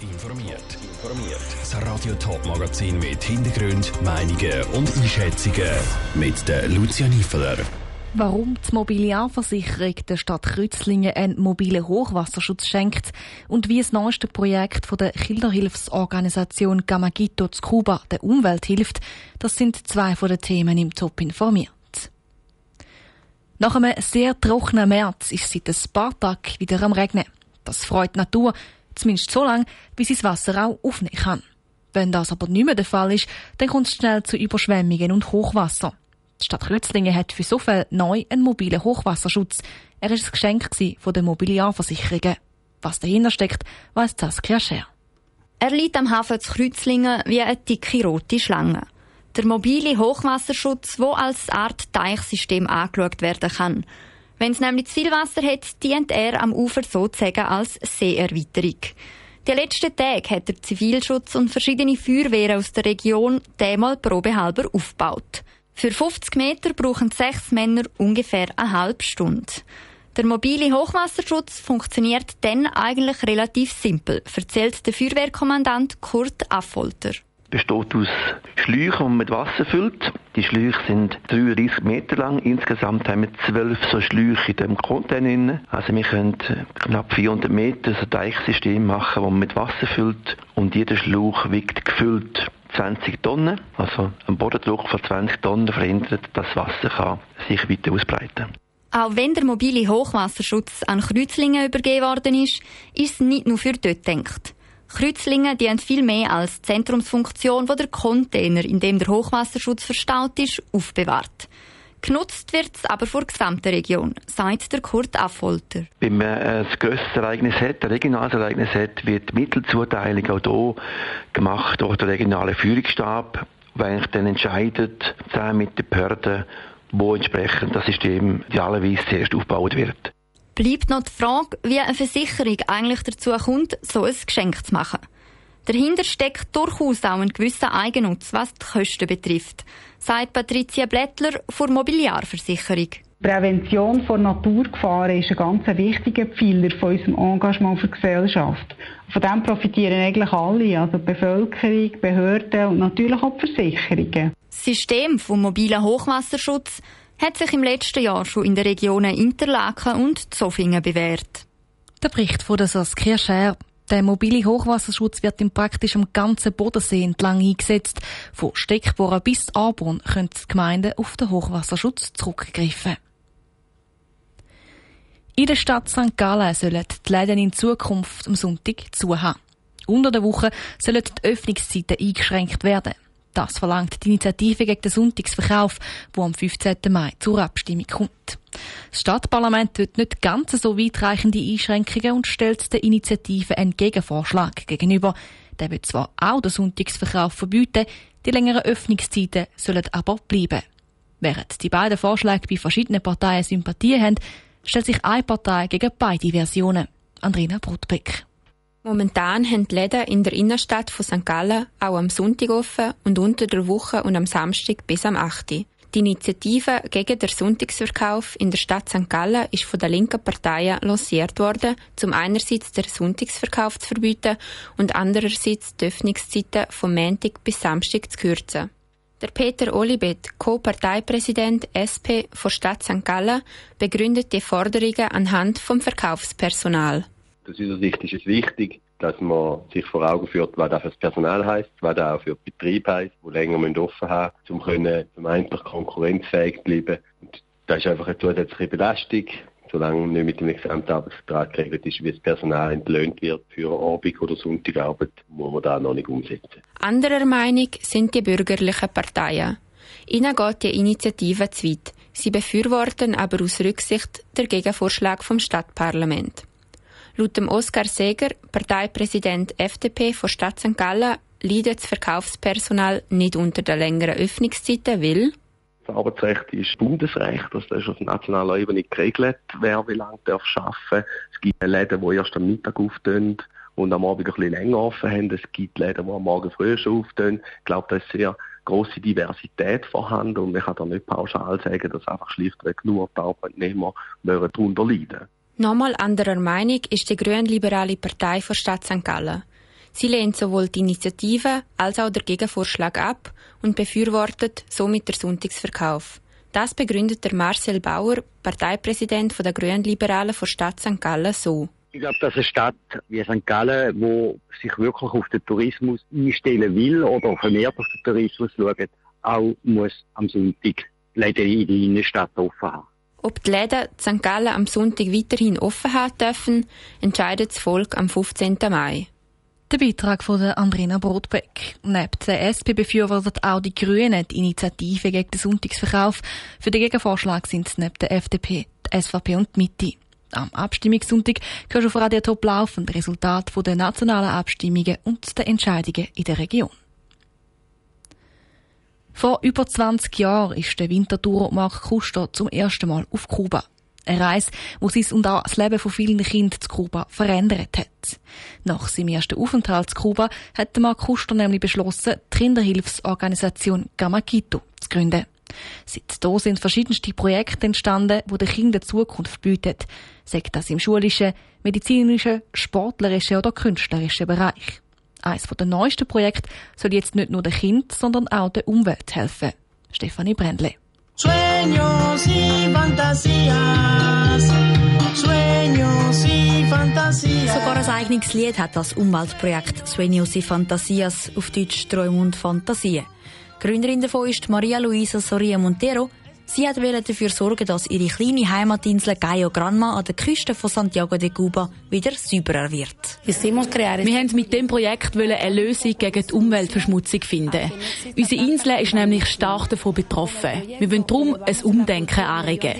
informiert. Informiert. Das Radio Top Magazin mit Hintergrund, Meinungen und Einschätzungen mit der Lucia Niefeler. Warum die Mobiliarversicherung der Stadt Kreuzlingen einen mobilen Hochwasserschutz schenkt und wie das neueste Projekt von der Kinderhilfsorganisation Gamagito zu Kuba der Umwelt hilft, das sind zwei von den Themen im Top informiert. Nach einem sehr trockenen März ist seit ein paar Tagen wieder am Regnen. Das freut die Natur, zumindest so lange, wie sie das Wasser auch aufnehmen kann. Wenn das aber nicht mehr der Fall ist, dann kommt es schnell zu Überschwemmungen und Hochwasser. Die Stadt Rützlingen hat für so viel neu einen mobilen Hochwasserschutz. Er ist ein Geschenk von den Mobiliarversicherungen. Was dahinter steckt, weiss Saskia Scher. Er liegt am Hafen zu Kreuzlingen wie eine dicke rote Schlange. Der mobile Hochwasserschutz, wo als Art Teichsystem angeschaut werden kann. Wenn es nämlich zu viel Wasser hat, dient er am Ufer sozusagen als Seeerweiterung. Die letzten Tage hat der Zivilschutz und verschiedene Feuerwehren aus der Region einmal probehalber aufgebaut. Für 50 Meter brauchen sechs Männer ungefähr eine halbe Stunde. Der mobile Hochwasserschutz funktioniert dann eigentlich relativ simpel, erzählt der Feuerwehrkommandant Kurt Affolter besteht aus Schläuchen, die man mit Wasser füllt. Die Schläuche sind 33 Meter lang. Insgesamt haben wir zwölf so Schläuche in dem Container. Also wir können knapp 400 Meter so ein Deichsystem machen, das man mit Wasser füllt. Und jeder Schlauch wiegt gefüllt 20 Tonnen. Also ein Bodendruck von 20 Tonnen verhindert, dass das Wasser kann sich weiter ausbreiten kann. Auch wenn der mobile Hochwasserschutz an Kreuzlingen übergeben worden ist, ist es nicht nur für dort gedacht. Kreuzlingen dienen viel mehr als Zentrumsfunktion, wo der Container, in dem der Hochwasserschutz verstaut ist, aufbewahrt. Genutzt wird es aber vor der gesamten Region, sagt der Kurt Affolter. Wenn man ein grösseres Ereignis hat, ein regionales Ereignis hat, wird die Mittelzuteilung auch hier gemacht durch den regionalen Führungsstab, der eigentlich dann entscheidet, zusammen mit den Behörden, wo entsprechend das System idealerweise zuerst aufgebaut wird bleibt noch die Frage, wie eine Versicherung eigentlich dazu kommt, so ein Geschenk zu machen. Dahinter steckt durchaus auch ein gewisser Eigennutz, was die Kosten betrifft, sagt Patricia Blättler von Mobiliarversicherung. Prävention von Naturgefahren ist ein ganz wichtiger Pfeiler von unserem Engagement für die Gesellschaft. Von dem profitieren eigentlich alle, also die Bevölkerung, Behörden und natürlich auch die Versicherungen. Das System vom mobilen Hochwasserschutz hat sich im letzten Jahr schon in den Regionen Interlaken und Zofingen bewährt. Der Bericht von der Saskia Scher. Der mobile Hochwasserschutz wird im praktisch am ganzen Bodensee entlang eingesetzt. Von Steckbohren bis Aarborn können die Gemeinden auf den Hochwasserschutz zurückgreifen. In der Stadt St. Gallen sollen die Läden in Zukunft am Sonntag zu haben. Unter der Woche sollen die Öffnungszeiten eingeschränkt werden. Das verlangt die Initiative gegen den Sonntagsverkauf, wo am 15. Mai zur Abstimmung kommt. Das Stadtparlament wird nicht ganz so weitreichende Einschränkungen und stellt der Initiative einen Gegenvorschlag gegenüber. Der wird zwar auch den Sonntagsverkauf verbieten, die längeren Öffnungszeiten sollen aber bleiben. Während die beiden Vorschläge bei verschiedenen Parteien Sympathie haben, stellt sich eine Partei gegen beide Versionen. Andrina Brutbeck. Momentan haben die Läden in der Innenstadt von St. Gallen auch am Sonntag offen und unter der Woche und am Samstag bis am 8. Die Initiative gegen den Sonntagsverkauf in der Stadt St. Gallen ist von der linken Partei lanciert worden, um einerseits den Sonntagsverkauf zu verbieten und andererseits die Öffnungszeiten vom Montag bis Samstag zu kürzen. Der Peter Olibet, Co-Parteipräsident SP von Stadt St. Gallen, begründet die Forderungen anhand vom Verkaufspersonal. Aus unserer Sicht ist es wichtig, dass man sich vor Augen führt, was das für das Personal heisst, was das auch für den Betrieb heisst, die länger offen haben müssen, um können, zum konkurrenzfähig zu bleiben. Und das ist einfach eine zusätzliche Belastung, solange nicht mit dem Gesamtarbeitsvertrag geregelt ist, wie das Personal entlöhnt wird für Abend- oder Sonntagarbeit, muss man da noch nicht umsetzen. Anderer Meinung sind die bürgerlichen Parteien. Ihnen geht die Initiative zu weit. Sie befürworten aber aus Rücksicht der Gegenvorschlag vom Stadtparlament. Laut dem Oskar Seger, Parteipräsident FDP von Stadt St. Gallen, leidet das Verkaufspersonal nicht unter den längeren Öffnungszeiten, weil das Arbeitsrecht ist Bundesrecht, das ist auf nationaler Ebene geregelt, wer wie lange darf arbeiten. Es gibt Läden, die erst am Mittag auftun und am Abend ein bisschen länger offen haben. Es gibt Läden, die am Morgen früher schon auftun. Ich glaube, da ist sehr große Diversität vorhanden und man kann da nicht pauschal sagen, dass einfach schlichtweg nur die Arbeitnehmer darunter leiden. Nochmal anderer Meinung ist die grünliberale Partei für Stadt St. Gallen. Sie lehnt sowohl die Initiative als auch den Gegenvorschlag ab und befürwortet somit den Sonntagsverkauf. Das begründet der Marcel Bauer, Parteipräsident der Grünliberalen der Stadt St. Gallen, so. Ich glaube, dass eine Stadt wie St. Gallen, wo sich wirklich auf den Tourismus einstellen will oder vermehrt auf den Tourismus schaut, auch muss am Sonntag Läden in der Innenstadt offen haben. Ob die Läden St. Gallen am Sonntag weiterhin offen haben dürfen, entscheidet das Volk am 15. Mai. Der Beitrag von der Andrina Brotbeck. Neben der SP befürwortet auch die Grünen die Initiative gegen den Sonntagsverkauf. Für den Gegenvorschlag sind es neben der FDP, die SVP und die Mitte. Am Abstimmungssonntag hörst du auf Radio Top laufen Resultat der nationalen Abstimmungen und der Entscheidungen in der Region. Vor über 20 Jahren ist der Wintertour Mark Kuster zum ersten Mal auf Kuba. Eine Reise, wo sein und auch das Leben von vielen Kindern zu Kuba verändert hat. Nach seinem ersten Aufenthalt zu Kuba hat Mark Kuster nämlich beschlossen, die Kinderhilfsorganisation Gamakito zu gründen. Seitdem sind verschiedenste Projekte entstanden, die den Kindern Zukunft bieten. Sei das im schulischen, medizinischen, sportlerischen oder künstlerischen Bereich. Eines der neuesten Projekte soll jetzt nicht nur den Kind, sondern auch der Umwelt helfen. Stefanie Brändle. Sueños y fantasías. Sueños y fantasías. Sogar ein eigenes Lied hat das Umweltprojekt Sueños y Fantasias, auf Deutsch Träume und Fantasien. Gründerin davon ist Maria Luisa Soria Montero, Sie hat dafür sorgen, dass ihre kleine Heimatinsel Gayo Granma an der Küste von Santiago de Cuba wieder sauberer wird. Wir haben mit dem Projekt eine Lösung gegen die Umweltverschmutzung finden. Unsere Insel ist nämlich stark davon betroffen. Wir wollen darum ein Umdenken anregen.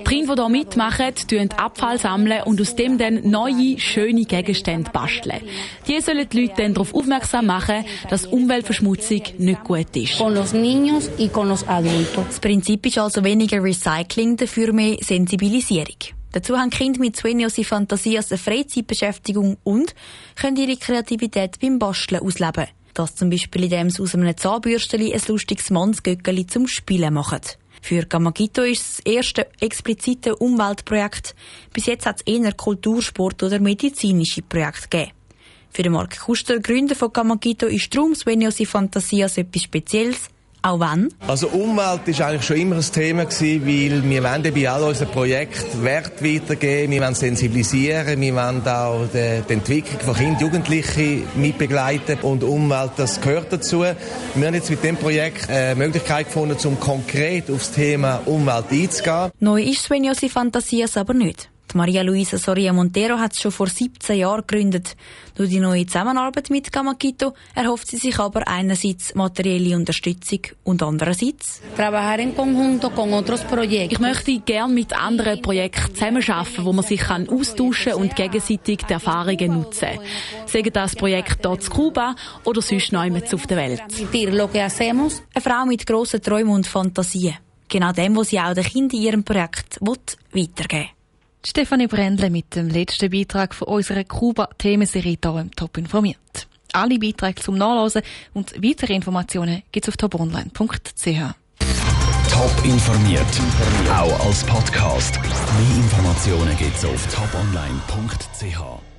Die Kinder, die hier mitmachen, sammeln Abfall sammeln und aus dem dann neue, schöne Gegenstände basteln. Die sollen die Leute dann darauf aufmerksam machen, dass Umweltverschmutzung nicht gut ist. Das Prinzip ist also weniger Recycling, dafür mehr Sensibilisierung. Dazu haben Kinder mit Sueños y Fantasias eine Freizeitbeschäftigung und können ihre Kreativität beim Basteln ausleben. Das zum Beispiel, indem sie aus einem Zahnbürsteli ein lustiges Mannsgöckeli zum Spielen machen. Für Gamagito ist das erste explizite Umweltprojekt. Bis jetzt hat es eher Kultursport oder medizinische Projekte gegeben. Für den Mark Kuster, Gründer von Gamagito, ist darum y Fantasias etwas Spezielles, auch wann? Also Umwelt ist eigentlich schon immer ein Thema gewesen, weil wir wollen bei all unseren Projekten Wert weitergeben, wir wollen sensibilisieren, wir wollen auch die, die Entwicklung von Kindern, Jugendlichen mitbegleiten und Umwelt, das gehört dazu. Wir haben jetzt mit dem Projekt eine Möglichkeit gefunden, um konkret auf das Thema Umwelt einzugehen. Neu ist Svenjosi Fantasias aber nicht. Die Maria Luisa Soria Montero hat es schon vor 17 Jahren gegründet. Durch die neue Zusammenarbeit mit Gamakito erhofft sie sich aber einerseits materielle Unterstützung und andererseits Ich möchte gerne mit anderen Projekten zusammenarbeiten, wo man sich kann austauschen und gegenseitig die Erfahrungen nutzen. Sagen das Projekt dort in Kuba oder sonst noch auf der Welt. Eine Frau mit grossen Träumen und Fantasien. Genau dem, was sie auch den Kindern in ihrem Projekt weitergeben will. Stefanie Brändle mit dem letzten Beitrag von unserer Kuba-Themenserie hier im Top informiert. Alle Beiträge zum Nachlesen und weitere Informationen gibt es auf toponline.ch. Top informiert, auch als Podcast. Mehr Informationen gibt es auf toponline.ch.